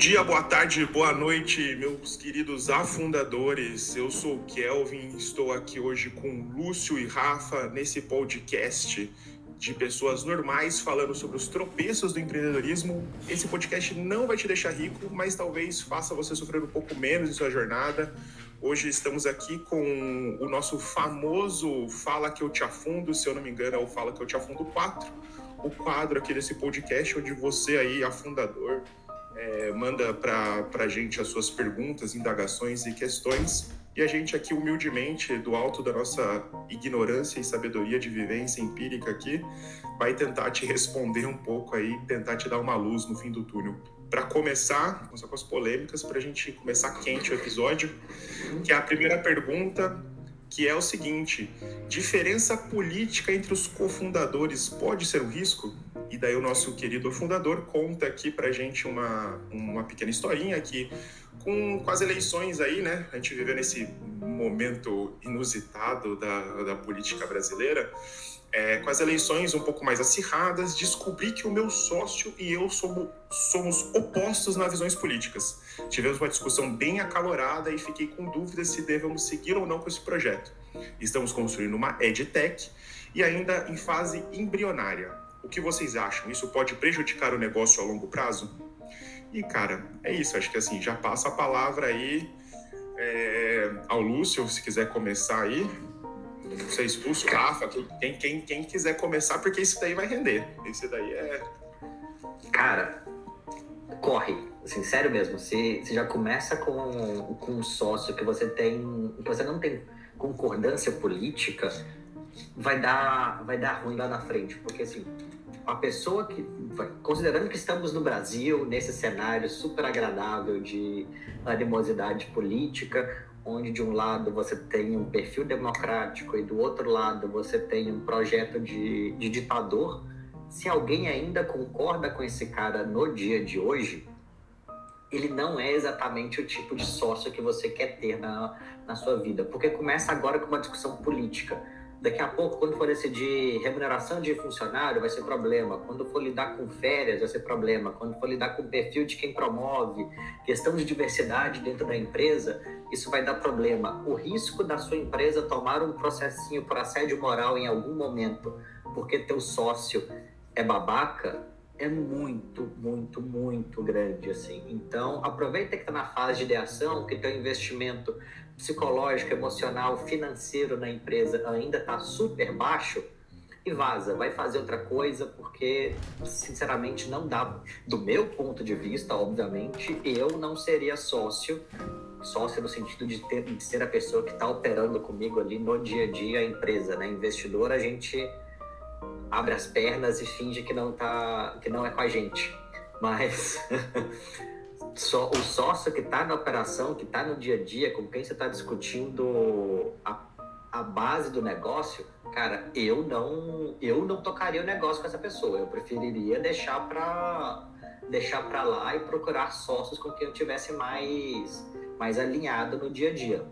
dia, boa tarde, boa noite, meus queridos afundadores. Eu sou o Kelvin, estou aqui hoje com Lúcio e Rafa nesse podcast de pessoas normais falando sobre os tropeços do empreendedorismo. Esse podcast não vai te deixar rico, mas talvez faça você sofrer um pouco menos em sua jornada. Hoje estamos aqui com o nosso famoso Fala que eu te afundo, se eu não me engano, é o Fala que eu te afundo 4, o quadro aqui desse podcast onde você aí, afundador, é, manda para a gente as suas perguntas, indagações e questões. E a gente aqui, humildemente, do alto da nossa ignorância e sabedoria de vivência empírica aqui, vai tentar te responder um pouco aí, tentar te dar uma luz no fim do túnel. Para começar, começar com as polêmicas, para a gente começar quente o episódio, que é a primeira pergunta, que é o seguinte: diferença política entre os cofundadores pode ser um risco? E daí o nosso querido fundador conta aqui pra gente uma, uma pequena historinha que com, com as eleições aí, né? A gente viveu nesse momento inusitado da, da política brasileira. É, com as eleições um pouco mais acirradas, descobri que o meu sócio e eu somos, somos opostos nas visões políticas. Tivemos uma discussão bem acalorada e fiquei com dúvidas se devemos seguir ou não com esse projeto. Estamos construindo uma EdTech e ainda em fase embrionária. O que vocês acham? Isso pode prejudicar o negócio a longo prazo? E, cara, é isso. Acho que assim, já passa a palavra aí é, ao Lúcio, se quiser começar aí. Não sei se Lúcio, Rafa, quem, quem, quem quiser começar, porque isso daí vai render. Esse daí é. Cara, corre. Assim, sério mesmo. Você, você já começa com, com um sócio que você tem. que você não tem concordância política, vai dar, vai dar ruim lá na frente. Porque assim, a pessoa que, considerando que estamos no Brasil, nesse cenário super agradável de animosidade política, onde de um lado você tem um perfil democrático e do outro lado você tem um projeto de, de ditador, se alguém ainda concorda com esse cara no dia de hoje, ele não é exatamente o tipo de sócio que você quer ter na, na sua vida, porque começa agora com uma discussão política Daqui a pouco, quando for decidir remuneração de funcionário, vai ser problema. Quando for lidar com férias, vai ser problema. Quando for lidar com o perfil de quem promove, questão de diversidade dentro da empresa, isso vai dar problema. O risco da sua empresa tomar um processinho por assédio moral em algum momento, porque teu sócio é babaca, é muito, muito, muito grande, assim. Então, aproveita que está na fase de ideação, que teu investimento psicológico, emocional, financeiro na empresa ainda está super baixo e vaza, vai fazer outra coisa, porque, sinceramente, não dá. Do meu ponto de vista, obviamente, eu não seria sócio, sócio no sentido de, ter, de ser a pessoa que está operando comigo ali no dia a dia a empresa, né? Investidor, a gente abre as pernas e finge que não tá, que não é com a gente. Mas só, o sócio que está na operação, que está no dia a dia, com quem você está discutindo a, a base do negócio, cara, eu não eu não tocaria o negócio com essa pessoa. Eu preferiria deixar para deixar para lá e procurar sócios com quem eu tivesse mais mais alinhado no dia a dia.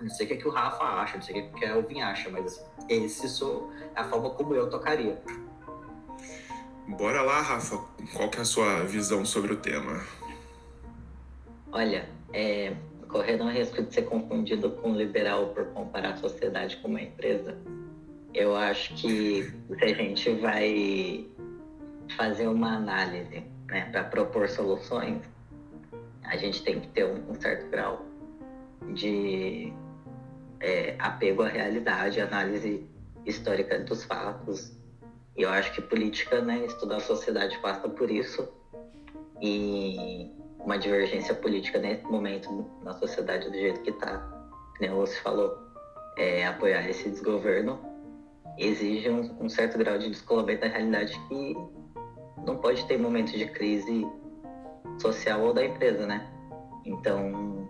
Não sei o que, é que o Rafa acha, não sei o que, é que o Elvin acha, mas esse sou a forma como eu tocaria. Bora lá, Rafa. Qual que é a sua visão sobre o tema? Olha, é, correndo o risco de ser confundido com liberal por comparar a sociedade com uma empresa, eu acho que se a gente vai fazer uma análise né, para propor soluções, a gente tem que ter um, um certo grau de é, apego à realidade, análise histórica dos fatos. E eu acho que política, né, estudar a sociedade passa por isso. E uma divergência política nesse momento na sociedade do jeito que está, né, o você falou, é, apoiar esse desgoverno exige um, um, certo grau de descolamento da realidade que não pode ter momentos de crise social ou da empresa, né? Então,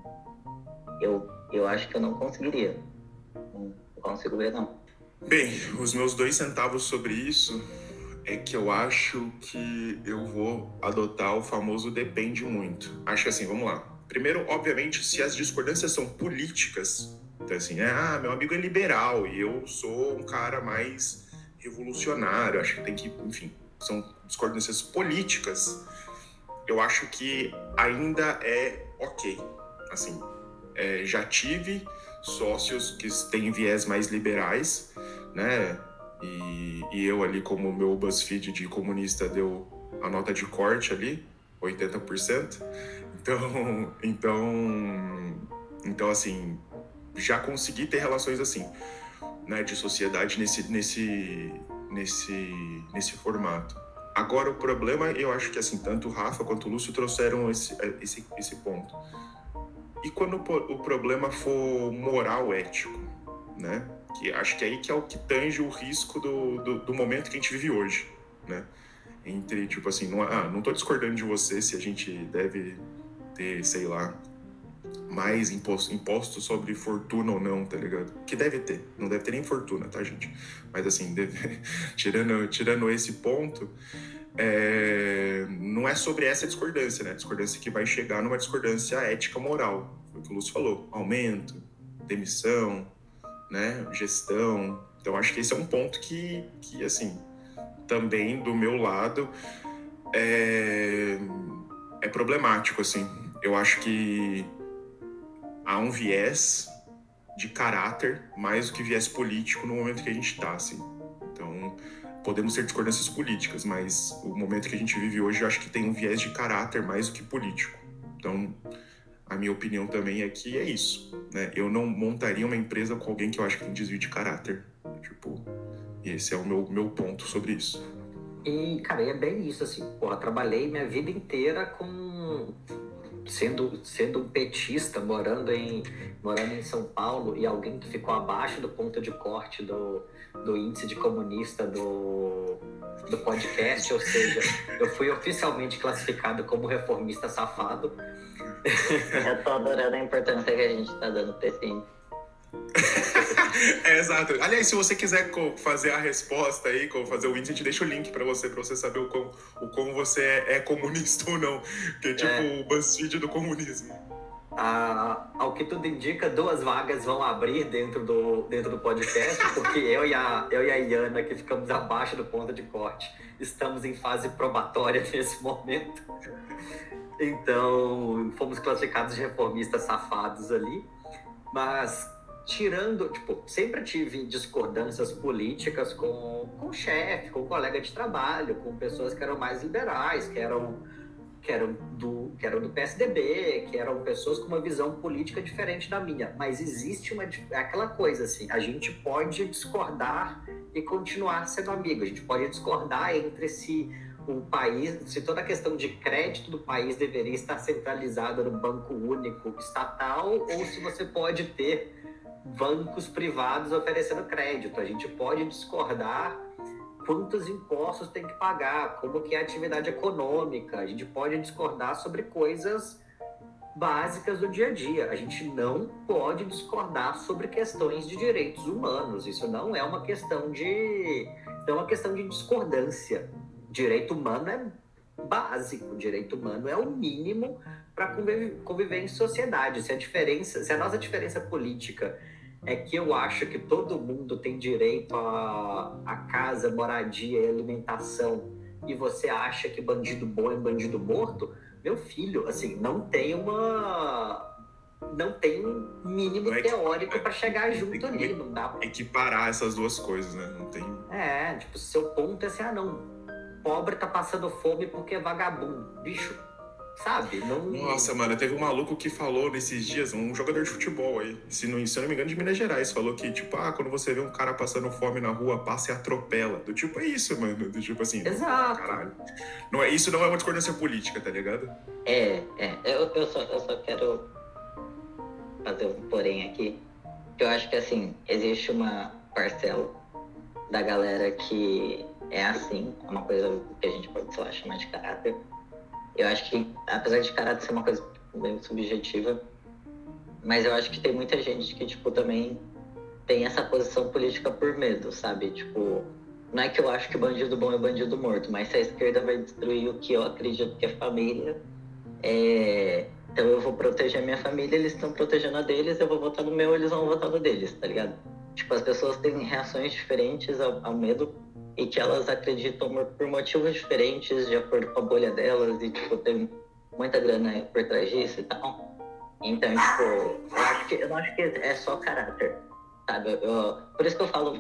eu, eu acho que eu não conseguiria. Não consigo ver, não. Bem, os meus dois centavos sobre isso é que eu acho que eu vou adotar o famoso depende muito. Acho assim, vamos lá. Primeiro, obviamente, se as discordâncias são políticas, então assim, é, ah, meu amigo é liberal e eu sou um cara mais revolucionário, acho que tem que, enfim, são discordâncias políticas. eu acho que ainda é ok. Assim, é, já tive sócios que têm viés mais liberais, né? E, e eu ali, como meu BuzzFeed de comunista deu a nota de corte ali, 80%. Então, então, então assim, já consegui ter relações assim, né, de sociedade nesse, nesse, nesse, nesse formato. Agora, o problema, eu acho que assim, tanto o Rafa quanto o Lúcio trouxeram esse, esse, esse ponto. E quando o problema for moral, ético, né? Que acho que é aí que é o que tange o risco do, do, do momento que a gente vive hoje, né? Entre, tipo assim, não, ah, não tô discordando de você se a gente deve ter, sei lá, mais imposto, imposto sobre fortuna ou não, tá ligado? Que deve ter, não deve ter nem fortuna, tá, gente? Mas assim, deve, tirando, tirando esse ponto, é, não é sobre essa discordância, né? Discordância que vai chegar numa discordância ética moral, foi o que o Lúcio falou, aumento, demissão, né? Gestão. Então acho que esse é um ponto que, que assim, também do meu lado é, é problemático, assim. Eu acho que há um viés de caráter mais do que viés político no momento que a gente está, assim. Então, podemos ter discordâncias políticas, mas o momento que a gente vive hoje, eu acho que tem um viés de caráter mais do que político. Então, a minha opinião também é que é isso, né? Eu não montaria uma empresa com alguém que eu acho que tem desvio de caráter. Tipo, esse é o meu, meu ponto sobre isso. E, cara, é bem isso, assim. Porra, trabalhei minha vida inteira com sendo, sendo um petista, morando em, morando em São Paulo, e alguém que ficou abaixo do ponto de corte do, do índice de comunista do, do podcast, ou seja, eu fui oficialmente classificado como reformista safado. Eu tô adorando a importância que a gente tá dando pra esse índice. é, exato. Aliás, se você quiser fazer a resposta aí, fazer o índice, a gente deixa o link para você, para você saber o como, o como você é, é comunista ou não. Que é tipo é. o BuzzFeed do comunismo. Ao que tudo indica, duas vagas vão abrir dentro do, dentro do podcast, porque eu e, a, eu e a Iana, que ficamos abaixo do ponto de corte, estamos em fase probatória nesse momento. Então, fomos classificados de reformistas safados ali. Mas tirando, tipo, sempre tive discordâncias políticas com, com o chefe, com o colega de trabalho, com pessoas que eram mais liberais, que eram, que eram, do, que eram do PSDB, que eram pessoas com uma visão política diferente da minha. Mas existe uma aquela coisa assim, a gente pode discordar e continuar sendo amigo, a gente pode discordar entre si o país, se toda a questão de crédito do país deveria estar centralizada no banco único estatal ou se você pode ter bancos privados oferecendo crédito. A gente pode discordar quantos impostos tem que pagar, como que é a atividade econômica. A gente pode discordar sobre coisas básicas do dia a dia. A gente não pode discordar sobre questões de direitos humanos. Isso não é uma questão de é uma questão de discordância. Direito humano é básico, direito humano é o mínimo para conviver, conviver em sociedade. Se a diferença, se a nossa diferença política é que eu acho que todo mundo tem direito a, a casa, moradia e alimentação, e você acha que bandido bom é bandido morto, meu filho, assim, não tem uma. Não tem um mínimo é teórico para chegar junto ali, não dá pra... Equiparar essas duas coisas, né? Não tem. É, tipo, seu ponto é assim, ah, não. Pobre tá passando fome porque é vagabundo. Bicho, sabe? Não... Nossa, mano, teve um maluco que falou nesses dias, um jogador de futebol aí, se não, se não me engano, de Minas Gerais, falou que, tipo, ah, quando você vê um cara passando fome na rua, passa e atropela. Do tipo, é isso, mano. Do tipo assim, Exato. caralho. Não é, isso não é uma discordância política, tá ligado? É, é. Eu, eu, só, eu só quero fazer um porém aqui. Eu acho que, assim, existe uma parcela da galera que é assim, é uma coisa que a gente pode, sei lá, chamar de caráter eu acho que, apesar de caráter ser uma coisa bem subjetiva, mas eu acho que tem muita gente que, tipo, também tem essa posição política por medo, sabe? Tipo, não é que eu acho que bandido bom é bandido morto, mas se a esquerda vai destruir o que eu acredito que é família, é... então eu vou proteger a minha família, eles estão protegendo a deles, eu vou votar no meu, eles vão votar no deles, tá ligado? Tipo, as pessoas têm reações diferentes ao, ao medo e que elas acreditam por motivos diferentes, de acordo com a bolha delas, e tipo, tem muita grana por trás disso e tal. Então, tipo, eu acho que eu acho que é só caráter, sabe? Eu, por isso que eu falo,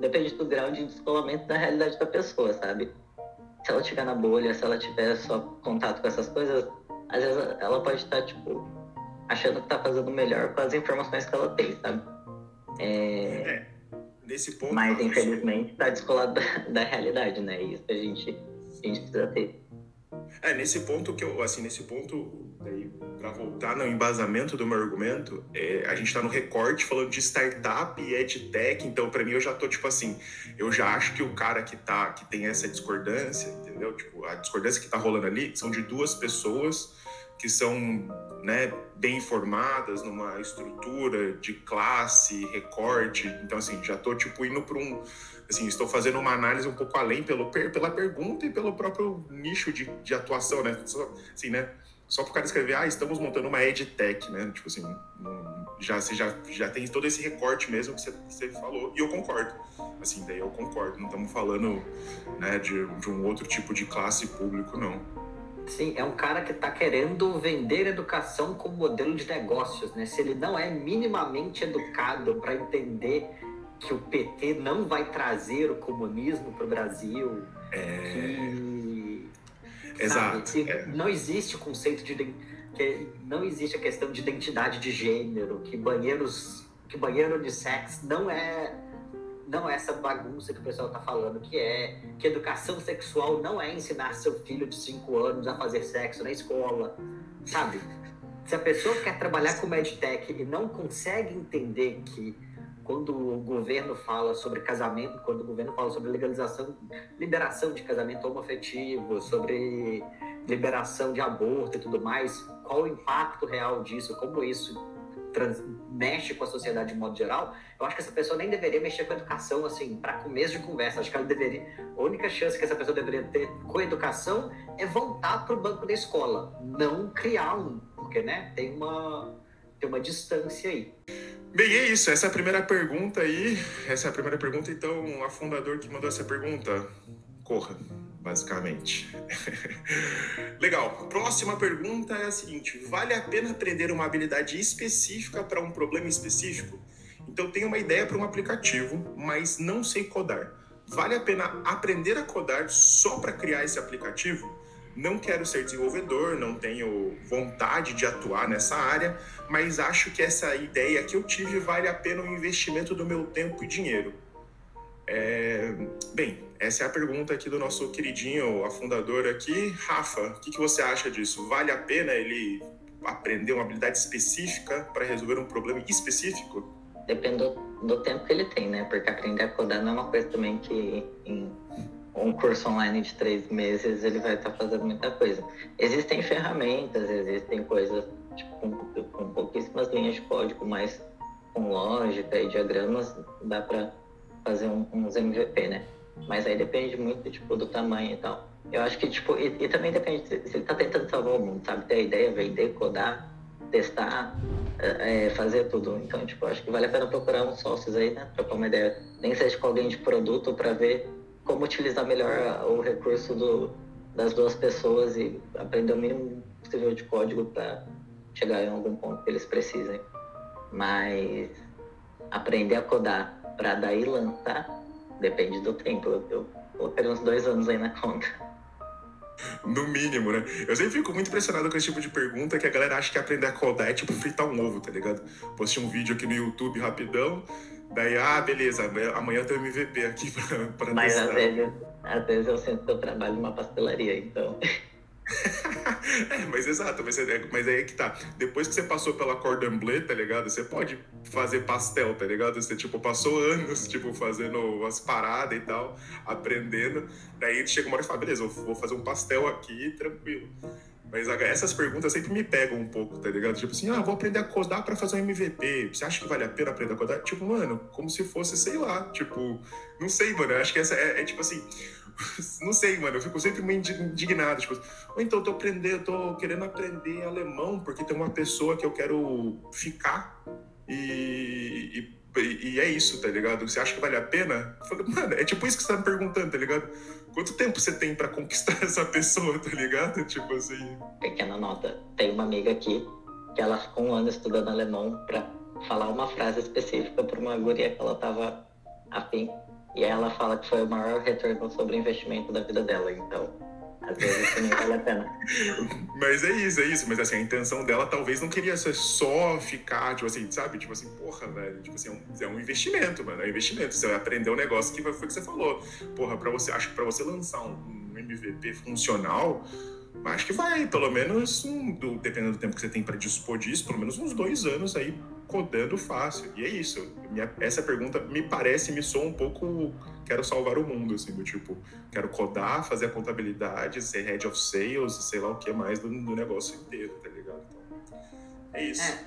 depende do grau de descolamento da realidade da pessoa, sabe? Se ela estiver na bolha, se ela tiver só contato com essas coisas, às vezes ela pode estar, tipo, achando que tá fazendo melhor com as informações que ela tem, sabe? É... é nesse ponto. Mas, infelizmente, está descolado da, da, realidade, né? E isso a gente, a gente precisa ter. É, nesse ponto que eu, assim, nesse ponto, para voltar no embasamento do meu argumento, é, a gente está no recorte falando de startup e edtech, então para mim eu já tô tipo assim, eu já acho que o cara que tá, que tem essa discordância, entendeu? Tipo, a discordância que tá rolando ali são de duas pessoas que são né, bem informadas numa estrutura de classe, recorte. Então, assim, já estou tipo indo para um, assim, estou fazendo uma análise um pouco além pelo pela pergunta e pelo próprio nicho de, de atuação, né? Assim, né? Só para o cara escrever, ah, estamos montando uma edtech, né? Tipo assim, já você já, já tem todo esse recorte mesmo que você, você falou e eu concordo. Assim, daí eu concordo. Não estamos falando, né, de, de um outro tipo de classe público, não. Sim, é um cara que está querendo vender educação como modelo de negócios, né? Se ele não é minimamente educado para entender que o PT não vai trazer o comunismo para o Brasil, é... que Exato. É. Não existe o conceito de que não existe a questão de identidade de gênero, que banheiros, que banheiro unissex não é não é essa bagunça que o pessoal está falando, que é que educação sexual não é ensinar seu filho de 5 anos a fazer sexo na escola, sabe? Se a pessoa quer trabalhar com medtech e não consegue entender que quando o governo fala sobre casamento, quando o governo fala sobre legalização, liberação de casamento homoafetivo, sobre liberação de aborto e tudo mais, qual o impacto real disso, como isso trans, mexe com a sociedade de modo geral, eu acho que essa pessoa nem deveria mexer com educação, assim, para começo de conversa. Acho que ela deveria. A única chance que essa pessoa deveria ter com educação é voltar para o banco da escola, não criar um, porque, né, tem uma, tem uma distância aí. Bem, é isso. Essa é a primeira pergunta aí. Essa é a primeira pergunta. Então, a fundador que mandou essa pergunta, corra basicamente. Legal. Próxima pergunta é a seguinte: vale a pena aprender uma habilidade específica para um problema específico? Então, tenho uma ideia para um aplicativo, mas não sei codar. Vale a pena aprender a codar só para criar esse aplicativo? Não quero ser desenvolvedor, não tenho vontade de atuar nessa área, mas acho que essa ideia que eu tive vale a pena o investimento do meu tempo e dinheiro. É... Bem, essa é a pergunta aqui do nosso queridinho, a fundadora aqui. Rafa, o que, que você acha disso? Vale a pena ele aprender uma habilidade específica para resolver um problema específico? Depende do, do, tempo que ele tem, né? Porque aprender a codar não é uma coisa também que em um curso online de três meses ele vai estar tá fazendo muita coisa. Existem ferramentas, existem coisas tipo, com, com pouquíssimas linhas de código, mas com lógica e diagramas dá para fazer um, uns MVP, né? Mas aí depende muito, tipo, do tamanho e tal. Eu acho que, tipo, e, e também depende se ele tá tentando salvar o mundo, sabe? Ter a ideia, vender, codar, testar, é, é, fazer tudo. Então, tipo, acho que vale a pena procurar uns sócios aí, né? Trocar uma ideia. Nem seja com alguém de produto para ver como utilizar melhor o recurso do, das duas pessoas e aprender o mínimo possível de código para chegar em algum ponto que eles precisem. Mas aprender a codar para daí lançar Depende do tempo. Eu colocaria uns dois anos aí na conta. No mínimo, né? Eu sempre fico muito impressionado com esse tipo de pergunta que a galera acha que aprender a codar é tipo fritar um ovo, tá ligado? Postei um vídeo aqui no YouTube rapidão, daí, ah, beleza, amanhã eu tenho MVP aqui pra, pra Mas testar. às vezes, às vezes eu sinto que eu trabalho numa pastelaria, então. é, mas exato, mas, é, mas aí é que tá. Depois que você passou pela cordon bleu, tá ligado? Você pode fazer pastel, tá ligado? Você, tipo, passou anos, tipo, fazendo as paradas e tal, aprendendo. Daí chega uma hora e fala, beleza, eu vou fazer um pastel aqui, tranquilo. Mas essas perguntas sempre me pegam um pouco, tá ligado? Tipo assim, ah, vou aprender a codar pra fazer um MVP. Você acha que vale a pena aprender a codar? Tipo, mano, como se fosse, sei lá, tipo, não sei, mano. Eu acho que essa é, é tipo assim, não sei, mano, eu fico sempre muito indignado. Tipo, ou então eu tô aprendendo, eu tô querendo aprender alemão porque tem uma pessoa que eu quero ficar e, e E, é isso, tá ligado? Você acha que vale a pena? Falo, mano, é tipo isso que você tá me perguntando, tá ligado? Quanto tempo você tem para conquistar essa pessoa, tá ligado? Tipo assim. Pequena nota. Tem uma amiga aqui que ela ficou um ano estudando alemão pra falar uma frase específica pra uma guria que ela tava afim. E ela fala que foi o maior retorno sobre investimento da vida dela. Então, às vezes não vale a pena. Mas é isso, é isso. Mas assim, a intenção dela talvez não queria ser só ficar, tipo assim, sabe? Tipo assim, porra, velho. Tipo assim, é um, é um investimento, mano. É um investimento. Você vai aprender um negócio que foi, foi o que você falou. Porra, pra você, acho que pra você lançar um, um MVP funcional, acho que vai, pelo menos, um, do, dependendo do tempo que você tem para dispor disso, pelo menos uns dois anos aí codando fácil. E é isso. Minha, essa pergunta me parece, me soa um pouco. Quero salvar o mundo, assim, do tipo, quero codar, fazer a contabilidade, ser head of sales, sei lá o que mais do, do negócio inteiro, tá ligado? Então, é isso. É,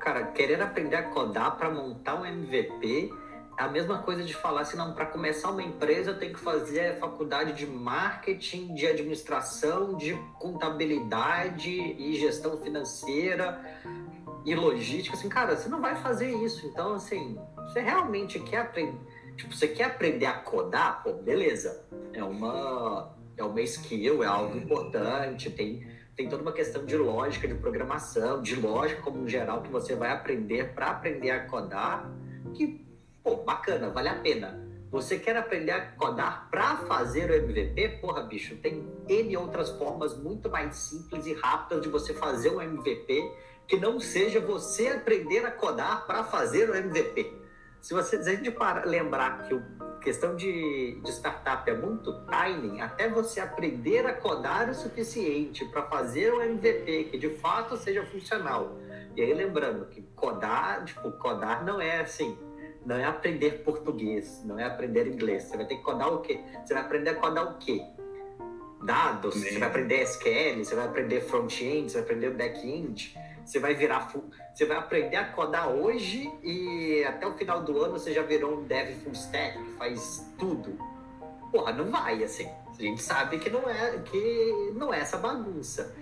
cara, querer aprender a codar para montar um MVP é a mesma coisa de falar assim, não, para começar uma empresa eu tenho que fazer faculdade de marketing, de administração, de contabilidade e gestão financeira e logística. Assim, cara, você não vai fazer isso. Então, assim, você realmente quer aprender, tipo, você quer aprender a codar, pô, beleza. É uma é uma skill, é algo importante, tem tem toda uma questão de lógica de programação, de lógica como geral que você vai aprender para aprender a codar, que pô, bacana, vale a pena. Você quer aprender a codar para fazer o MVP? Porra, bicho, tem N outras formas muito mais simples e rápidas de você fazer um MVP que não seja você aprender a codar para fazer o MVP. Se, você, se a gente para, lembrar que a questão de, de startup é muito timing, até você aprender a codar o suficiente para fazer o MVP que de fato seja funcional. E aí lembrando que codar, tipo, codar não é assim, não é aprender português, não é aprender inglês. Você vai ter que codar o quê? Você vai aprender a codar o quê? Dados, você vai aprender SQL, você vai aprender front-end, você vai aprender back-end, você vai virar você vai aprender a codar hoje e até o final do ano você já virou um dev full stack que faz tudo. Porra, não vai assim. A gente sabe que não é que não é essa bagunça.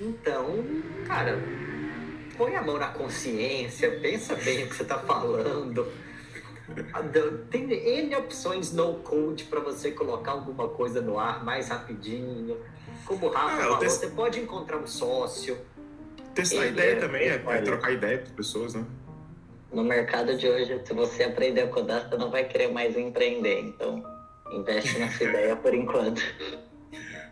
Então, cara, põe a mão na consciência, pensa bem o que você está falando tem N opções no code para você colocar alguma coisa no ar mais rapidinho. Como o Rafa é, falou, você pode encontrar um sócio. Testar a ideia é, também, é, é, trocar ideia com pessoas, né? No mercado de hoje, se você aprender a codar, você não vai querer mais empreender. Então, investe nessa ideia por enquanto.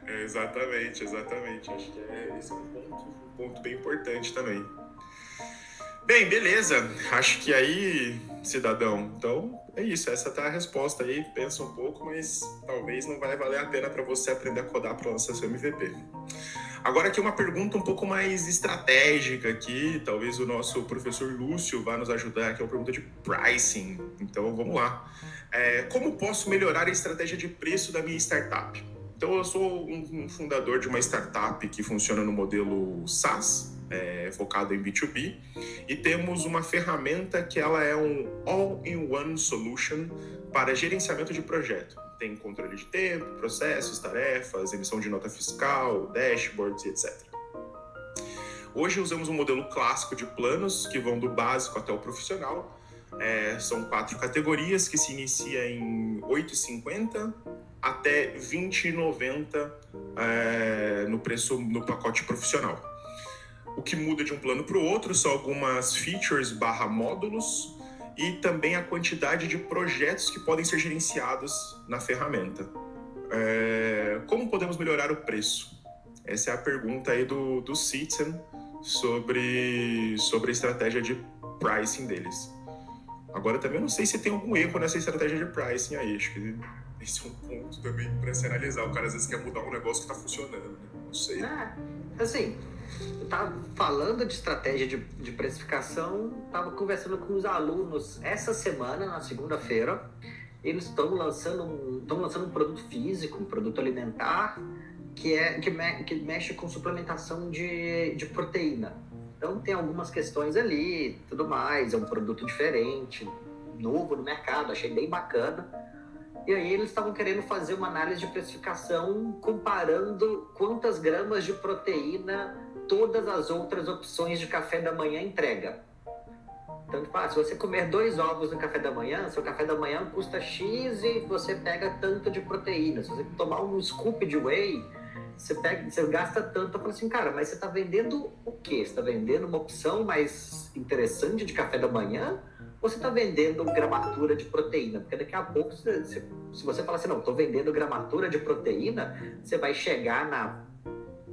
É, exatamente, exatamente. Acho que é, esse é um ponto, um ponto bem importante também. Bem, beleza. Acho que aí, cidadão, então é isso. Essa tá a resposta aí. Pensa um pouco, mas talvez não vai valer a pena para você aprender a codar para lançar seu MVP. Agora aqui uma pergunta um pouco mais estratégica aqui, talvez o nosso professor Lúcio vá nos ajudar, que é uma pergunta de pricing. Então vamos lá. É, como posso melhorar a estratégia de preço da minha startup? Então eu sou um, fundador de uma startup que funciona no modelo SaaS, é, focado em B2B, e temos uma ferramenta que ela é um all-in-one solution para gerenciamento de projeto. Tem controle de tempo, processos, tarefas, emissão de nota fiscal, dashboards, etc. Hoje usamos um modelo clássico de planos que vão do básico até o profissional. É, são quatro categorias que se inicia em 8,50 até 20,90 é, no preço no pacote profissional. O que muda de um plano para o outro são algumas features barra módulos e também a quantidade de projetos que podem ser gerenciados na ferramenta. É, como podemos melhorar o preço? Essa é a pergunta aí do, do Citizen sobre, sobre a estratégia de pricing deles. Agora também não sei se tem algum erro nessa estratégia de pricing aí. Acho que esse é um ponto também para se analisar. O cara às vezes quer mudar um negócio que está funcionando. Né? Não sei. É, assim, estava falando de estratégia de, de precificação, estava conversando com os alunos essa semana, na segunda-feira. Eles estão lançando, estão lançando um produto físico, um produto alimentar, que, é, que, me, que mexe com suplementação de, de proteína. Então tem algumas questões ali, tudo mais, é um produto diferente, novo no mercado, achei bem bacana. E aí eles estavam querendo fazer uma análise de precificação comparando quantas gramas de proteína todas as outras opções de café da manhã entrega. Tipo, ah, se você comer dois ovos no café da manhã, seu café da manhã custa X e você pega tanto de proteína. Se você tomar um scoop de whey, você, pega, você gasta tanto. Eu falo assim, cara, mas você está vendendo o quê? Você está vendendo uma opção mais interessante de café da manhã? Ou você está vendendo gramatura de proteína? Porque daqui a pouco, se, se você falar assim, não, estou vendendo gramatura de proteína, você vai chegar na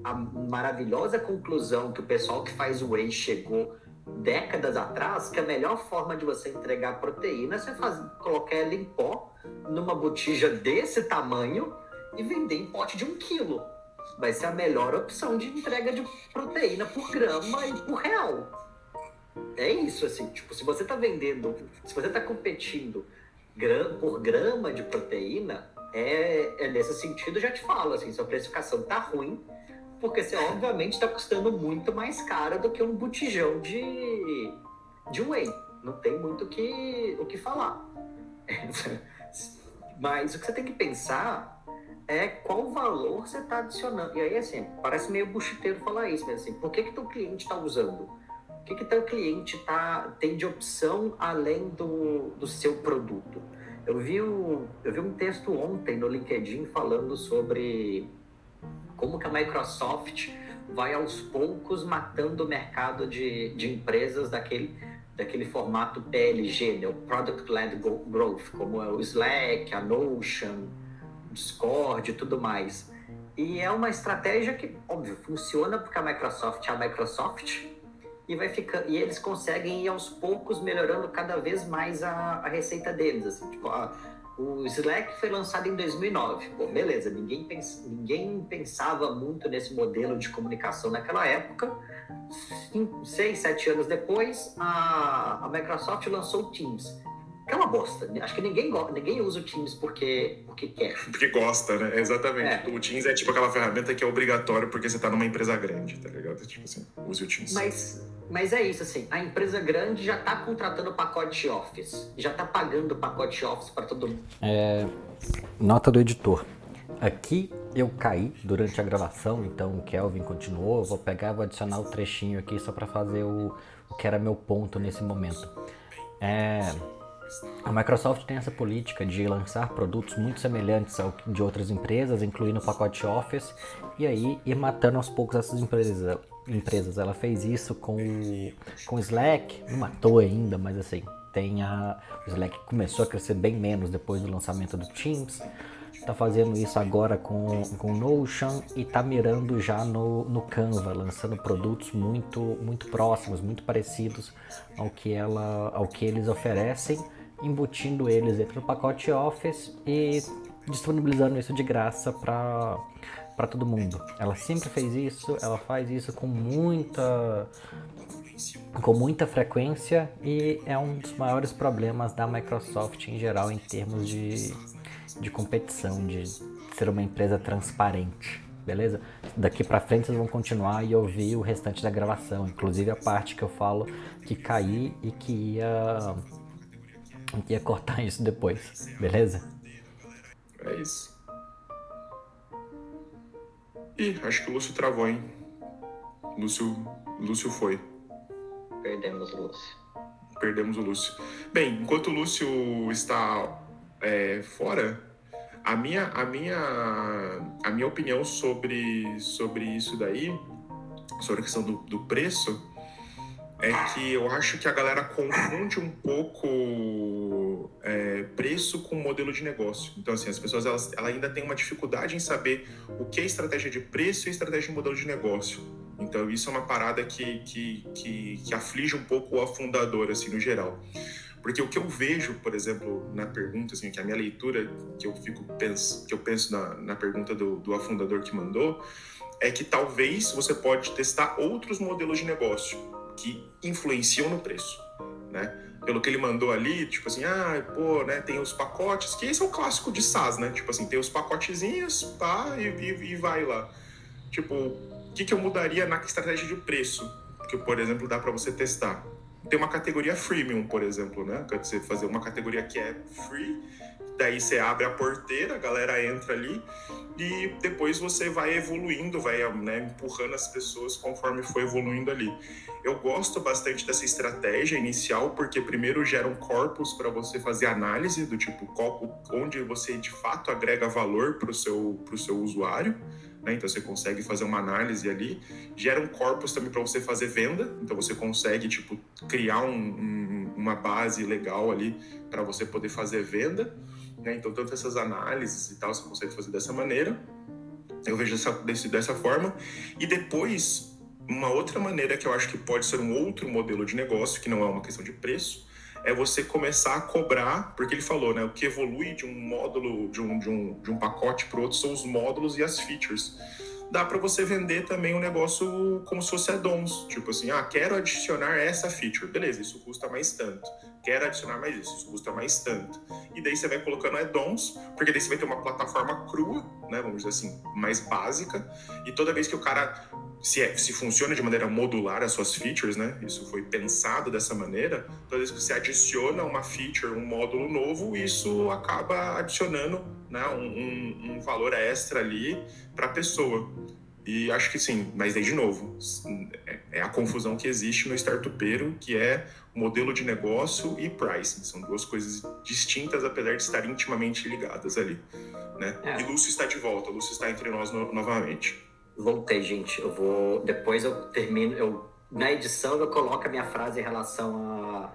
a maravilhosa conclusão que o pessoal que faz whey chegou décadas atrás, que a melhor forma de você entregar proteína é você fazer, colocar ela em pó numa botija desse tamanho e vender em pote de um quilo vai ser a melhor opção de entrega de proteína por grama e por real. É isso, assim, tipo, se você tá vendendo, se você tá competindo por grama de proteína, é, é nesse sentido, já te falo, assim, sua precificação tá ruim, porque você obviamente está custando muito mais caro do que um botijão de, de whey. Não tem muito que, o que falar. Mas o que você tem que pensar é qual valor você está adicionando. E aí, assim, parece meio buchiteiro falar isso, mas assim, por que que teu cliente está usando? O que que teu cliente tá, tem de opção além do, do seu produto? Eu vi, o, eu vi um texto ontem no LinkedIn falando sobre como que a Microsoft vai aos poucos matando o mercado de, de empresas daquele, daquele formato PLG, né? o Product Led Growth, como é o Slack, a Notion, Discord e tudo mais. E é uma estratégia que, óbvio, funciona porque a Microsoft é a Microsoft e vai ficar e eles conseguem ir aos poucos melhorando cada vez mais a, a receita deles. Assim, tipo, a, o Slack foi lançado em 2009. Pô, beleza, ninguém, pens, ninguém pensava muito nesse modelo de comunicação naquela época. Cinco, seis, sete anos depois, a, a Microsoft lançou o Teams é uma bosta. Acho que ninguém, ninguém usa o Teams porque, porque quer. Porque gosta, né? Exatamente. É. O Teams é tipo aquela ferramenta que é obrigatório porque você tá numa empresa grande, tá ligado? Tipo assim, use o Teams. Mas, mas é isso, assim, a empresa grande já tá contratando pacote Office, já tá pagando pacote Office para todo mundo. É, nota do editor. Aqui eu caí durante a gravação, então o Kelvin continuou. Eu vou pegar, vou adicionar o trechinho aqui só para fazer o, o que era meu ponto nesse momento. É, a Microsoft tem essa política de lançar produtos muito semelhantes ao de outras empresas, incluindo o pacote Office, e aí ir matando aos poucos essas empresas. empresas. Ela fez isso com com Slack, não matou ainda, mas assim, tem a, o Slack começou a crescer bem menos depois do lançamento do Teams. Está fazendo isso agora com, com Notion e está mirando já no, no Canva, lançando produtos muito, muito próximos, muito parecidos ao que, ela, ao que eles oferecem embutindo eles dentro do pacote Office e disponibilizando isso de graça para para todo mundo. Ela sempre fez isso, ela faz isso com muita com muita frequência e é um dos maiores problemas da Microsoft em geral em termos de, de competição, de ser uma empresa transparente. Beleza? Daqui para frente vocês vão continuar e ouvir o restante da gravação, inclusive a parte que eu falo que caí e que ia a gente ia cortar isso depois, beleza? É isso. Ih, acho que o Lúcio travou, hein? Lúcio, Lúcio foi. Perdemos o Lúcio. Perdemos o Lúcio. Bem, enquanto o Lúcio está é, fora, a minha, a minha, a minha opinião sobre, sobre isso daí, sobre a questão do, do preço, é que eu acho que a galera confunde um pouco é, preço com modelo de negócio. Então, assim, as pessoas elas, elas ainda têm uma dificuldade em saber o que é estratégia de preço e estratégia de modelo de negócio. Então, isso é uma parada que, que, que, que aflige um pouco o afundador, assim, no geral. Porque o que eu vejo, por exemplo, na pergunta, assim, que a minha leitura, que eu fico penso, que eu penso na, na pergunta do, do afundador que mandou, é que talvez você pode testar outros modelos de negócio que influenciam no preço, né? Pelo que ele mandou ali, tipo assim, ah, pô, né, tem os pacotes, que esse é o clássico de SaaS, né? Tipo assim, tem os pacotezinhos, pá, e, e, e vai lá. Tipo, o que, que eu mudaria na estratégia de preço? Que, por exemplo, dá para você testar. Tem uma categoria freemium, por exemplo, né? Quer dizer, fazer uma categoria que é free, daí você abre a porteira, a galera entra ali e depois você vai evoluindo, vai né, empurrando as pessoas conforme for evoluindo ali. Eu gosto bastante dessa estratégia inicial, porque primeiro gera um corpus para você fazer análise do tipo onde você de fato agrega valor para o seu, seu usuário. Né? Então você consegue fazer uma análise ali, gera um corpus também para você fazer venda, então você consegue tipo criar um, um, uma base legal ali para você poder fazer venda. Né? Então tanto essas análises e tal você consegue fazer dessa maneira. Eu vejo dessa, desse, dessa forma. E depois uma outra maneira que eu acho que pode ser um outro modelo de negócio, que não é uma questão de preço, é você começar a cobrar, porque ele falou, né? O que evolui de um módulo, de um, de um, de um pacote para outro são os módulos e as features. Dá para você vender também um negócio como se fosse add-ons. Tipo assim, ah, quero adicionar essa feature. Beleza, isso custa mais tanto. Quero adicionar mais isso, isso custa mais tanto. E daí você vai colocando add-ons, porque daí você vai ter uma plataforma crua, né? Vamos dizer assim, mais básica. E toda vez que o cara se, é, se funciona de maneira modular as suas features, né? Isso foi pensado dessa maneira. Toda vez que você adiciona uma feature, um módulo novo, isso acaba adicionando né, um, um, um valor extra ali para a pessoa. E acho que sim, mas aí de novo, é, é a confusão que existe no startupeiro, que é modelo de negócio e pricing. São duas coisas distintas, apesar de estar intimamente ligadas ali. Né? É. E Lúcio está de volta, Lúcio está entre nós no, novamente. Voltei, gente. Eu vou. Depois eu termino. Eu, na edição eu coloco a minha frase em relação a,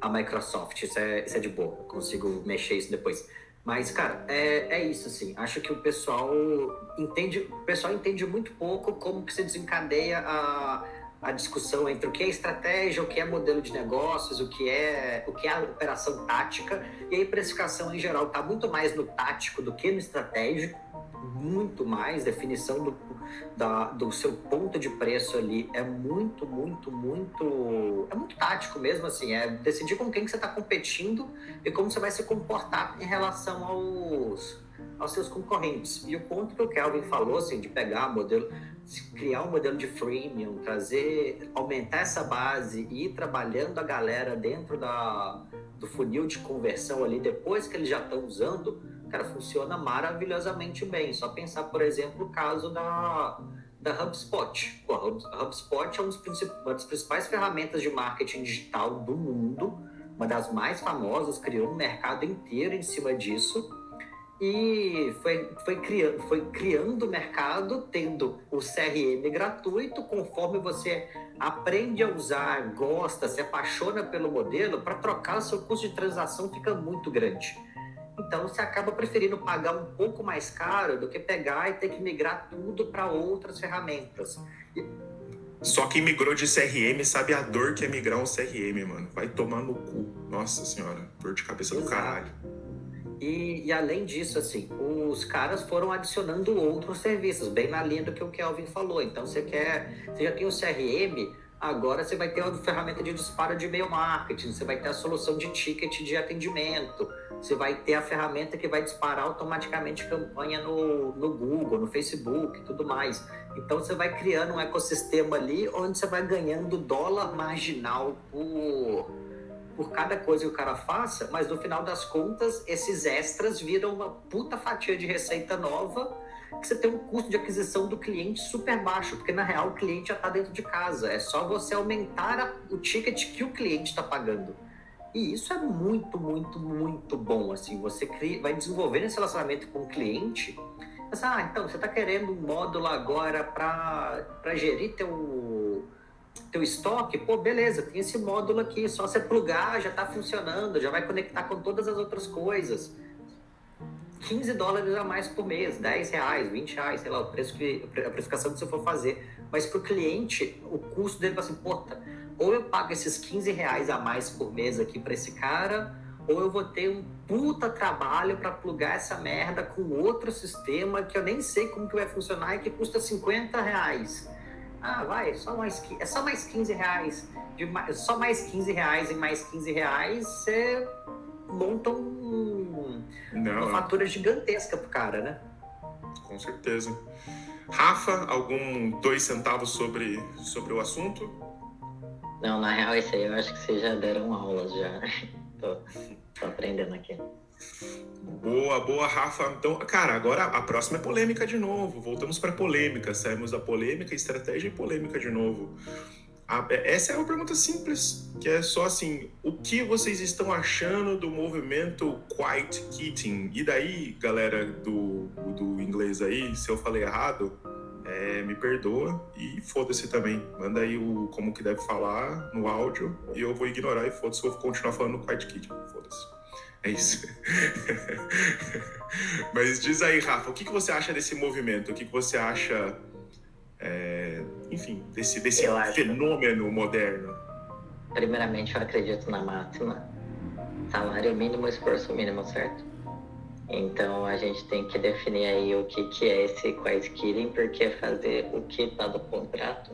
a Microsoft. Isso é, isso é de boa. Eu consigo mexer isso depois. Mas, cara, é, é isso, assim. Acho que o pessoal entende. O pessoal entende muito pouco como que se desencadeia a, a discussão entre o que é estratégia, o que é modelo de negócios, o que é, o que é operação tática. E a precificação em geral está muito mais no tático do que no estratégico muito mais, definição do, da, do seu ponto de preço ali é muito, muito, muito. É muito tático mesmo, assim. É decidir com quem que você está competindo e como você vai se comportar em relação aos, aos seus concorrentes. E o ponto que o Kelvin falou, assim, de pegar modelo, criar um modelo de freemium, trazer, aumentar essa base e ir trabalhando a galera dentro da, do funil de conversão ali, depois que eles já estão usando cara, funciona maravilhosamente bem. Só pensar, por exemplo, o caso da, da HubSpot. Pô, a HubSpot é uma das principais ferramentas de marketing digital do mundo, uma das mais famosas, criou um mercado inteiro em cima disso. E foi, foi, criando, foi criando o mercado, tendo o CRM gratuito, conforme você aprende a usar, gosta, se apaixona pelo modelo, para trocar seu custo de transação fica muito grande. Então você acaba preferindo pagar um pouco mais caro do que pegar e ter que migrar tudo para outras ferramentas. E... Só quem migrou de CRM sabe a dor que é migrar um CRM, mano. Vai tomar no cu. Nossa senhora, dor de cabeça Exato. do caralho. E, e, além disso, assim, os caras foram adicionando outros serviços, bem na linha do que o Kelvin falou. Então você quer, você já tem o CRM, agora você vai ter uma ferramenta de disparo de e-mail marketing, você vai ter a solução de ticket de atendimento, você vai ter a ferramenta que vai disparar automaticamente campanha no, no Google, no Facebook e tudo mais. Então você vai criando um ecossistema ali onde você vai ganhando dólar marginal por, por cada coisa que o cara faça, mas no final das contas, esses extras viram uma puta fatia de receita nova que você tem um custo de aquisição do cliente super baixo, porque na real o cliente já está dentro de casa. É só você aumentar a, o ticket que o cliente está pagando. E isso é muito, muito, muito bom. Assim, você cria, vai desenvolvendo esse relacionamento com o cliente. Mas, ah, então você está querendo um módulo agora para gerir teu, teu estoque? Pô, beleza, tem esse módulo aqui, só você plugar, já está funcionando, já vai conectar com todas as outras coisas. 15 dólares a mais por mês, 10 reais, 20 reais, sei lá, o preço que, a precificação que você for fazer. Mas para o cliente, o custo dele vai assim, puta, ou eu pago esses 15 reais a mais por mês aqui para esse cara, ou eu vou ter um puta trabalho para plugar essa merda com outro sistema que eu nem sei como que vai funcionar e que custa 50 reais. Ah, vai, só mais, é só mais 15 reais. De, só mais 15 reais e mais 15 reais, você monta um, uma fatura gigantesca pro cara, né? Com certeza. Rafa, algum dois centavos sobre, sobre o assunto? Não, na real, isso aí eu acho que vocês já deram aulas já. tô, tô aprendendo aqui. Boa, boa, Rafa. Então, cara, agora a próxima é polêmica de novo. Voltamos para polêmica. Saímos da polêmica, estratégia e polêmica de novo. Essa é uma pergunta simples, que é só assim: o que vocês estão achando do movimento Quiet Quitting? E daí, galera do, do inglês aí, se eu falei errado, é, me perdoa e foda-se também. Manda aí o como que deve falar no áudio e eu vou ignorar e foda-se, vou continuar falando Quiet Quitting. Foda-se. É isso. Mas diz aí, Rafa, o que, que você acha desse movimento? O que, que você acha é, enfim, desse, desse fenômeno acho. moderno? Primeiramente, eu acredito na máxima salário mínimo, esforço mínimo, certo? Então a gente tem que definir aí o que, que é esse killing, porque fazer o que está no contrato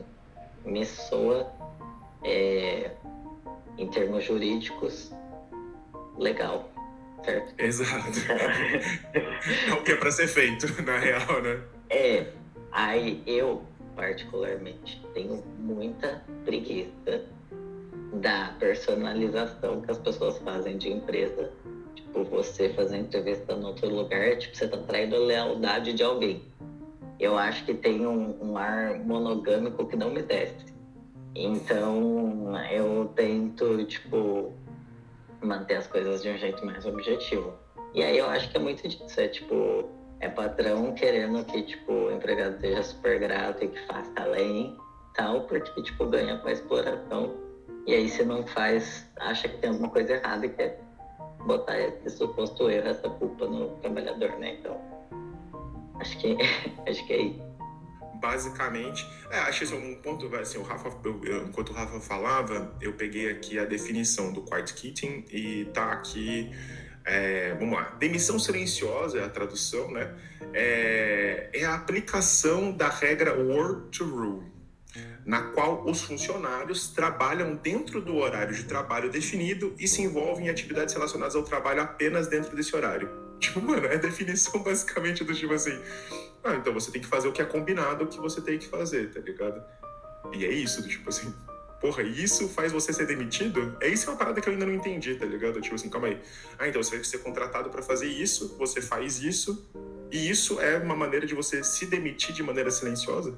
me soa, é, em termos jurídicos, legal, certo? Exato. é o que é para ser feito, na real, né? É. Aí eu particularmente, tenho muita preguiça da personalização que as pessoas fazem de empresa. Tipo, você fazer entrevista em outro lugar, tipo, você tá traindo a lealdade de alguém. Eu acho que tem um, um ar monogâmico que não me desce. Então, eu tento, tipo, manter as coisas de um jeito mais objetivo. E aí eu acho que é muito disso, é tipo, é patrão querendo que, tipo, o empregado seja super grato e que faça além, tal, porque, tipo, ganha com a exploração. E aí, se não faz, acha que tem alguma coisa errada e quer botar esse suposto erro, essa culpa no trabalhador, né? Então, acho que, acho que é isso. Basicamente, é, acho que é um ponto, assim, o Rafa, eu, eu, enquanto o Rafa falava, eu peguei aqui a definição do quiet quitting e tá aqui é, vamos lá, demissão silenciosa é a tradução, né? É, é a aplicação da regra work to rule, na qual os funcionários trabalham dentro do horário de trabalho definido e se envolvem em atividades relacionadas ao trabalho apenas dentro desse horário. Tipo, mano, é a definição basicamente do tipo assim. Ah, então você tem que fazer o que é combinado o que você tem que fazer, tá ligado? E é isso, do tipo assim porra, isso faz você ser demitido? É isso é uma parada que eu ainda não entendi, tá ligado? Tipo assim, calma aí. Ah, então você vai ser contratado para fazer isso, você faz isso, e isso é uma maneira de você se demitir de maneira silenciosa?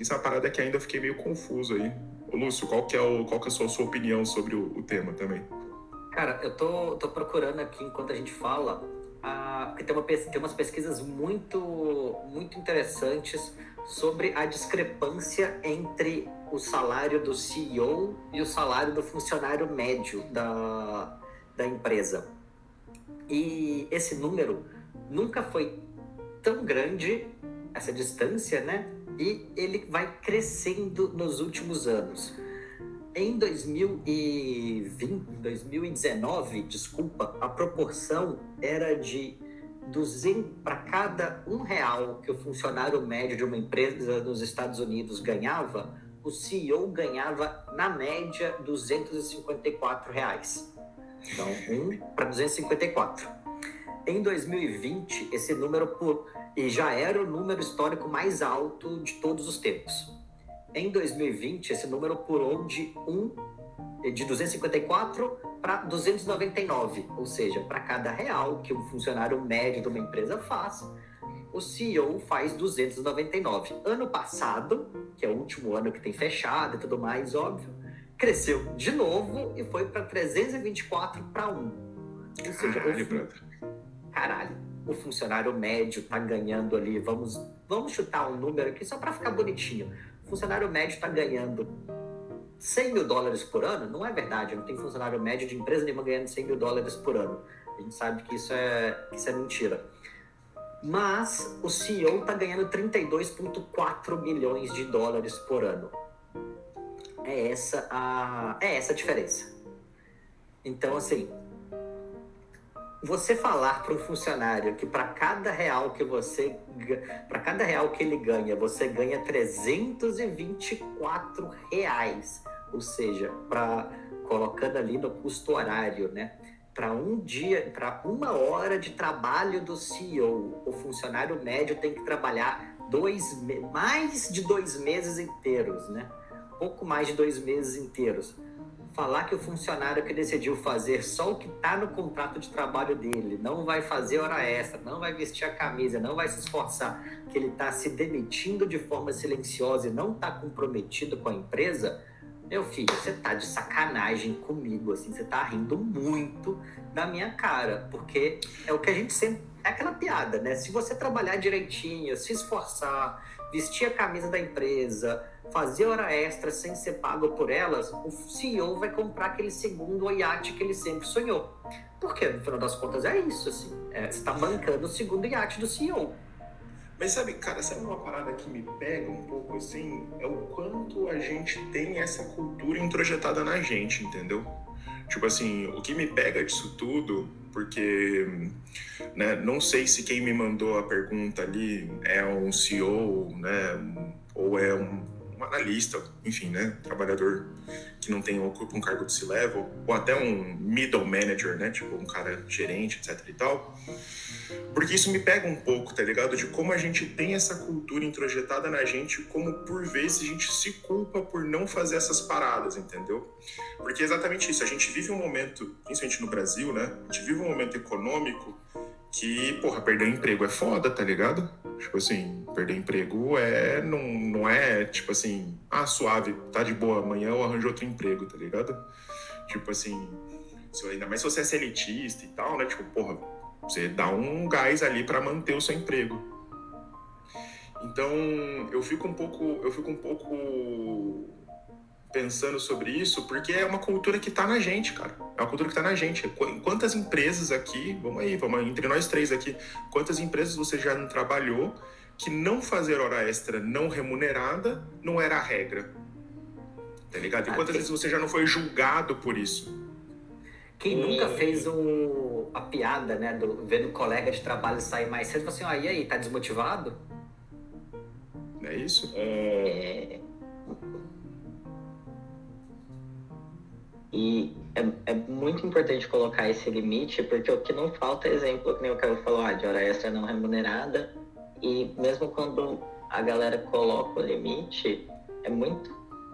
Isso é uma parada que ainda fiquei meio confuso aí. Ô, Lúcio, qual que é, o, qual que é a sua, sua opinião sobre o, o, tema também? Cara, eu tô, tô procurando aqui enquanto a gente fala, a, porque tem, uma, tem umas pesquisas muito, muito interessantes sobre a discrepância entre o salário do CEO e o salário do funcionário médio da, da empresa. E esse número nunca foi tão grande, essa distância, né? E ele vai crescendo nos últimos anos. Em 2020, 2019, desculpa, a proporção era de 200 para cada um real que o funcionário médio de uma empresa nos Estados Unidos ganhava, o CEO ganhava na média 254 reais. Então, um para 254. Em 2020, esse número por e já era o número histórico mais alto de todos os tempos. Em 2020, esse número pulou de um de 254 para 299, ou seja, para cada real que um funcionário médio de uma empresa faz, o CEO faz 299. Ano passado, que é o último ano que tem fechado e tudo mais, óbvio, cresceu de novo e foi para 324 para 1. Ou seja, caralho, o, caralho, o funcionário médio está ganhando ali, vamos, vamos chutar um número aqui só para ficar bonitinho. O funcionário médio está ganhando 100 mil dólares por ano, não é verdade. Não tem funcionário médio de empresa nenhuma ganhando 100 mil dólares por ano. A gente sabe que isso é, isso é mentira. Mas o CEO está ganhando 32,4 milhões de dólares por ano. É essa a, é essa a diferença. Então, assim, você falar para um funcionário que para cada real que você para cada real que ele ganha, você ganha 324 reais ou seja, para colocando ali no custo horário, né? Para um dia, para uma hora de trabalho do CEO, o funcionário médio tem que trabalhar dois, mais de dois meses inteiros, né? Pouco mais de dois meses inteiros. Falar que o funcionário que decidiu fazer só o que está no contrato de trabalho dele, não vai fazer hora extra, não vai vestir a camisa, não vai se esforçar, que ele está se demitindo de forma silenciosa e não está comprometido com a empresa, Meu filho, você tá de sacanagem comigo, assim, você tá rindo muito da minha cara, porque é o que a gente sempre. É aquela piada, né? Se você trabalhar direitinho, se esforçar, vestir a camisa da empresa, fazer hora extra sem ser pago por elas, o CEO vai comprar aquele segundo iate que ele sempre sonhou. Porque, no final das contas, é isso, assim. É, você tá bancando o segundo iate do CEO. Mas sabe, cara, sabe uma parada que me pega um pouco assim? É o quanto a gente tem essa cultura introjetada na gente, entendeu? Tipo assim, o que me pega disso tudo, porque né, não sei se quem me mandou a pergunta ali é um CEO, né, ou é um, analista, enfim, né, trabalhador que não tem ocupa um cargo de C-level, ou até um middle manager, né, tipo um cara gerente, etc e tal. Porque isso me pega um pouco, tá ligado? De como a gente tem essa cultura introjetada na gente, como por vezes a gente se culpa por não fazer essas paradas, entendeu? Porque é exatamente isso. A gente vive um momento, principalmente no Brasil, né? A gente vive um momento econômico que, porra, perder emprego é foda, tá ligado? Tipo assim, perder emprego é. Não, não é tipo assim, ah, suave, tá de boa, amanhã eu arranjo outro emprego, tá ligado? Tipo assim, ainda mais se você é elitista e tal, né? Tipo, porra, você dá um gás ali para manter o seu emprego. Então, eu fico um pouco, eu fico um pouco pensando sobre isso, porque é uma cultura que está na gente, cara. É uma cultura que está na gente. Quantas empresas aqui, vamos aí, vamos entre nós três aqui, quantas empresas você já não trabalhou que não fazer hora extra não remunerada não era a regra? Tá ligado? E quantas vezes você já não foi julgado por isso? Quem nunca fez um, a piada, né, do vendo o colega de trabalho sair mais cedo, assim, ó, oh, e aí, tá desmotivado? É isso? É... E é, é, muito importante colocar esse limite, porque o que não falta é exemplo, que nem o Caio falou, ah, de hora extra não remunerada. E mesmo quando a galera coloca o limite, é muito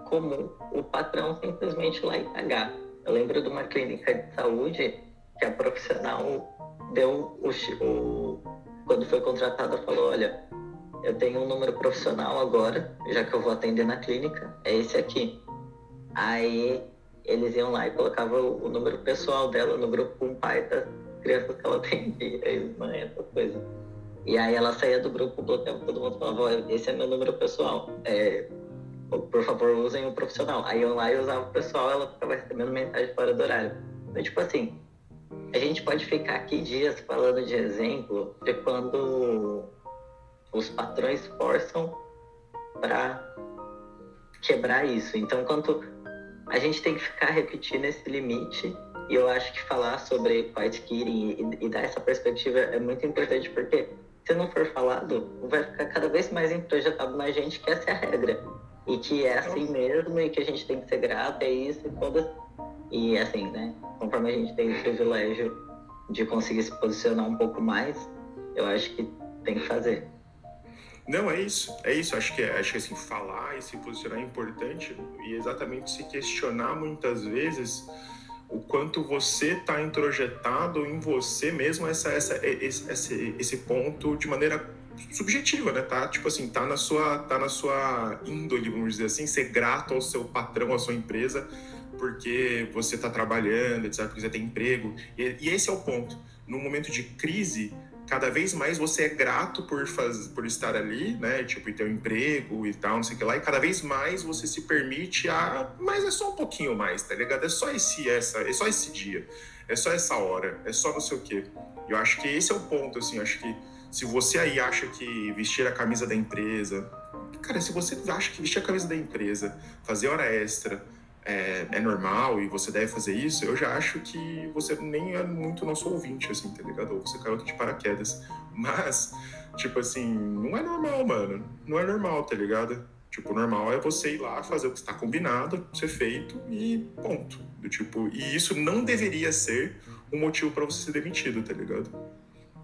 comum o patrão simplesmente lá e pagar eu lembro de uma clínica de saúde que a profissional deu o, o quando foi contratada falou, olha, eu tenho um número profissional agora, já que eu vou atender na clínica, é esse aqui. Aí eles iam lá e colocavam o número pessoal dela no grupo com o pai das crianças que ela atendia, e mãe, essas coisas. E aí ela saía do grupo, bloqueava todo mundo falava, esse é meu número pessoal. É, por favor, usem o profissional. Aí eu lá e usava o pessoal, ela ficava recebendo mensagem fora do horário. Então, tipo assim, a gente pode ficar aqui dias falando de exemplo de quando os patrões forçam para quebrar isso. Então, quanto a gente tem que ficar repetindo esse limite, e eu acho que falar sobre quiet quitting e, e dar essa perspectiva é muito importante, porque se não for falado, vai ficar cada vez mais introjetado na gente que essa é a regra e que é assim mesmo e que a gente tem que ser grato, é isso e todas. E assim, né? Conforme a gente tem o privilégio de conseguir se posicionar um pouco mais, eu acho que tem que fazer. Não, é isso. É isso. Acho que, acho que assim, falar e se posicionar é importante e exatamente se questionar muitas vezes o quanto você está introjetado em você mesmo essa, essa, esse, esse, esse ponto de maneira subjetiva, né? Tá, tipo assim, tá na sua, tá na sua índole, vamos dizer assim, ser grato ao seu patrão, à sua empresa, porque você está trabalhando, etc, porque você tem emprego. E, e, esse é o ponto. No momento de crise, cada vez mais você é grato por por estar ali, né? Tipo, e ter um emprego e tal, não sei o que lá. E cada vez mais você se permite a, mas é só um pouquinho mais, tá ligado? É só esse, essa, é só esse dia, é só essa hora, é só não sei o quê. Eu acho que esse é o ponto, assim. Acho que se você aí acha que vestir a camisa da empresa. Cara, se você acha que vestir a camisa da empresa, fazer hora extra é, é normal e você deve fazer isso, eu já acho que você nem é muito nosso ouvinte, assim, tá ligado? Ou você caiu aqui de paraquedas. Mas, tipo assim, não é normal, mano. Não é normal, tá ligado? Tipo, normal é você ir lá fazer o que está combinado, ser feito e ponto. Do tipo, e isso não deveria ser um motivo para você ser demitido, tá ligado?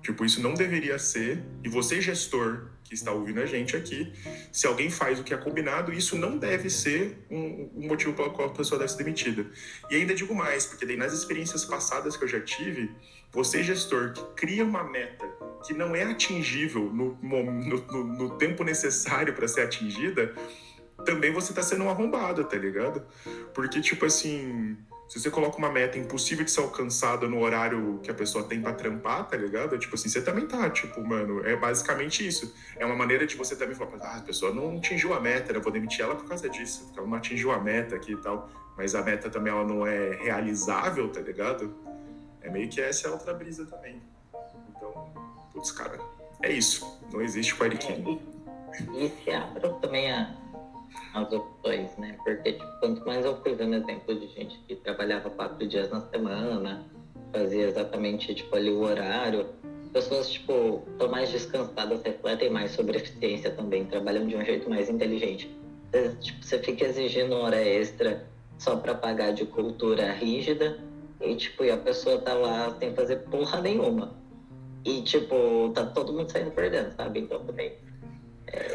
Tipo, isso não deveria ser. E você, gestor, que está ouvindo a gente aqui, se alguém faz o que é combinado, isso não deve ser um, um motivo pelo qual a pessoa deve ser demitida. E ainda digo mais, porque daí nas experiências passadas que eu já tive, você, gestor, que cria uma meta que não é atingível no, no, no, no tempo necessário para ser atingida, também você tá sendo um arrombado, tá ligado? Porque, tipo assim, se você coloca uma meta impossível de ser alcançada no horário que a pessoa tem pra trampar, tá ligado? Tipo assim, você também tá, tipo, mano, é basicamente isso. É uma maneira de você também falar, ah, a pessoa não atingiu a meta, né? eu vou demitir ela por causa disso, porque ela não atingiu a meta aqui e tal. Mas a meta também, ela não é realizável, tá ligado? É meio que essa é outra brisa também. Então, putz, cara, é isso. Não existe quiet killing. É, e se abram também a, as opções, né? Porque tipo, quanto mais eu fui vendo exemplo de gente que trabalhava quatro dias na semana, fazia exatamente tipo ali o horário, pessoas tipo estão mais descansadas, refletem mais sobre eficiência também, trabalham de um jeito mais inteligente. Você, tipo, você fica exigindo hora extra só para pagar de cultura rígida e tipo e a pessoa tá lá sem fazer porra nenhuma. E tipo, tá todo mundo saindo perdendo, sabe? Então também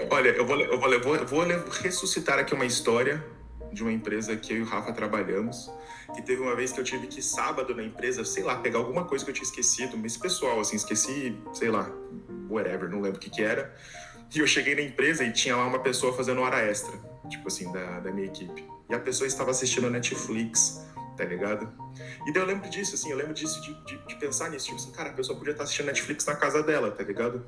Olha, eu vou, eu vou, eu vou, eu vou ressuscitar aqui uma história de uma empresa que eu e o Rafa trabalhamos, que teve uma vez que eu tive que sábado na empresa, sei lá, pegar alguma coisa que eu tinha esquecido, mas pessoal, assim, esqueci, sei lá, whatever, não lembro o que que era. E eu cheguei na empresa e tinha lá uma pessoa fazendo hora extra, tipo assim, da, da minha equipe. E a pessoa estava assistindo Netflix tá ligado? E daí eu lembro disso, assim, eu lembro disso, de, de, de, pensar nisso, tipo assim, cara, a pessoa podia estar assistindo Netflix na casa dela, tá ligado?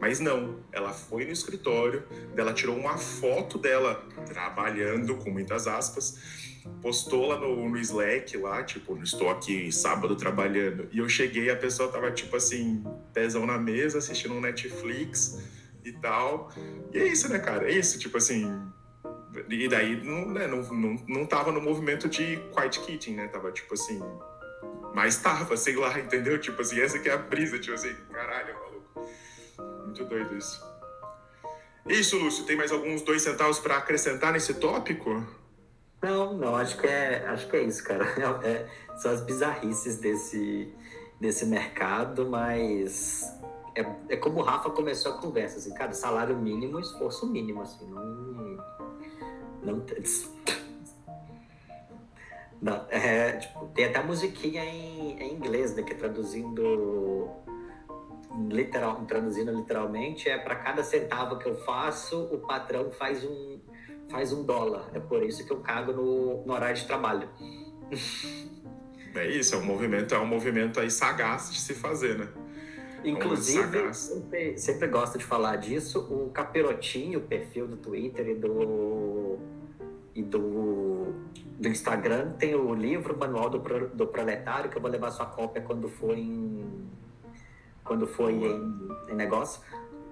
Mas não, ela foi no escritório, ela tirou uma foto dela trabalhando, com muitas aspas, postou lá no, no Slack, lá, tipo, estou aqui sábado trabalhando. E eu cheguei, a pessoa tava, tipo assim, pezão na mesa, assistindo um Netflix e tal. E é isso, né, cara? É isso, tipo assim, e daí não, né, não, não, não tava no movimento de quiet quitting, né? Tava tipo assim. Mas tava, sei lá, entendeu? Tipo assim, essa que é a brisa, tipo assim, caralho. Muito doido isso. Isso, Lúcio, tem mais alguns dois centavos para acrescentar nesse tópico? Não, não, acho que é, acho que é isso, cara. É, são as bizarrices desse, desse mercado, mas é, é como o Rafa começou a conversa, assim, cara, salário mínimo, esforço mínimo, assim, não não Não, é, tipo, tem até musiquinha em, em inglês, né? Que é traduzindo literal, traduzindo literalmente é para cada centavo que eu faço, o patrão faz um faz um dólar. É por isso que eu cago no, no horário de trabalho. É isso, é um movimento, é um movimento aí sagaz de se fazer, né? É Inclusive, sempre, sempre gosto de falar disso. O Capirotinho, o perfil do Twitter e do e do, do Instagram tem o livro Manual do, do Proletário, que eu vou levar sua cópia quando for em. Quando for em, em negócio.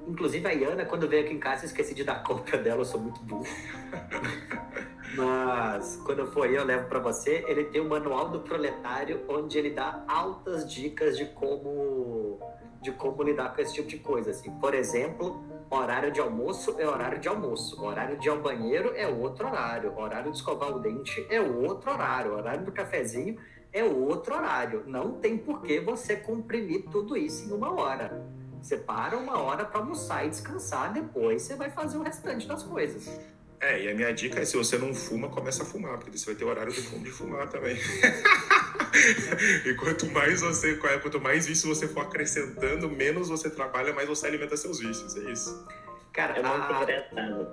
Inclusive a Iana, quando veio aqui em casa, eu esqueci de dar cópia dela, eu sou muito burro. Mas quando eu for aí, eu levo para você. Ele tem o Manual do Proletário, onde ele dá altas dicas de como de como lidar com esse tipo de coisa. Assim. Por exemplo, horário de almoço é horário de almoço, horário de ir ao banheiro é outro horário, horário de escovar o dente é outro horário, horário do cafezinho é outro horário. Não tem por que você comprimir tudo isso em uma hora. Você para uma hora para almoçar e descansar, depois você vai fazer o restante das coisas. É, e a minha dica é: se você não fuma, começa a fumar, porque você vai ter horário de, de fumar também. e quanto mais você, quanto mais vício você for acrescentando, menos você trabalha, mais você alimenta seus vícios. É isso. Cara, é muito a... engraçado.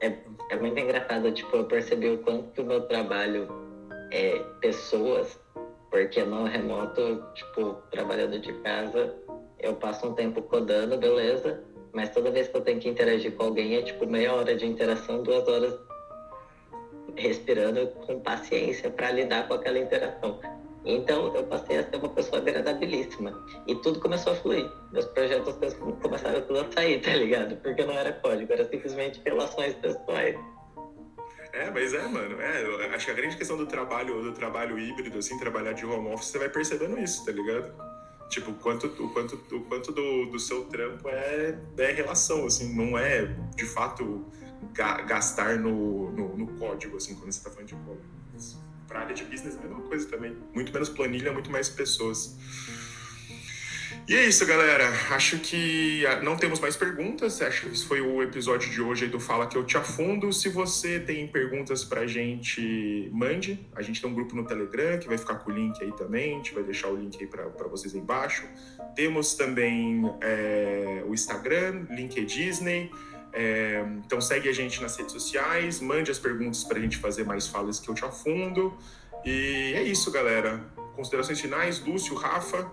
É, é muito engraçado, tipo, eu percebi o quanto que o meu trabalho é pessoas, porque no remoto, tipo, trabalhando de casa, eu passo um tempo codando, beleza, mas toda vez que eu tenho que interagir com alguém é tipo meia hora de interação, duas horas respirando com paciência para lidar com aquela interação. Então eu passei a ser uma pessoa agradabilíssima. E tudo começou a fluir. Meus projetos começaram a sair, tá ligado? Porque não era código, era simplesmente relações pessoais. É, mas é, mano. É, acho que a grande questão do trabalho, do trabalho híbrido, assim, trabalhar de home office, você vai percebendo isso, tá ligado? Tipo, o quanto, o quanto, o quanto do, do seu trampo é, é relação, assim, não é de fato ga, gastar no, no, no, código, assim, quando você está falando de código. Para área de business é mesma coisa também. Muito menos planilha, muito mais pessoas. E é isso, galera. Acho que ah, não temos mais perguntas. Acho que esse foi o episódio de hoje do Fala Que Eu Te Afundo. Se você tem perguntas pra gente, mande. A gente tem um grupo no Telegram que vai ficar com o link aí também. A gente vai deixar o link aí pra vocês aí embaixo. Temos também é, o Instagram, link é Disney. É, então segue a gente nas redes sociais, mande as perguntas para a gente fazer mais falas que eu te afundo. E é isso, galera. Considerações finais, Lúcio, Rafa.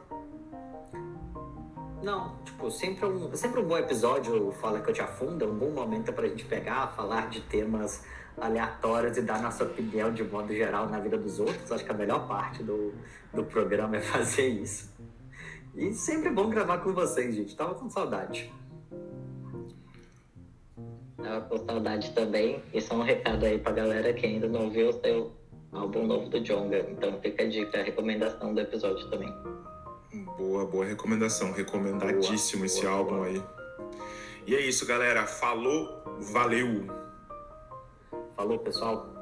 Não, tipo, sempre um, sempre um bom episódio Fala que eu te afundo, é um bom momento pra gente pegar, falar de temas aleatórios e dar nossa opinião de modo geral na vida dos outros. Acho que a melhor parte do, do programa é fazer isso. E sempre é bom gravar com vocês, gente. Tava com saudade. Tava com saudade também. E só um recado aí pra galera que ainda não viu o seu álbum novo do Jonga. Então fica a dica, a recomendação do episódio também. Boa, boa recomendação. Recomendadíssimo boa, esse boa, álbum boa. aí. E é isso, galera. Falou, valeu. Falou, pessoal.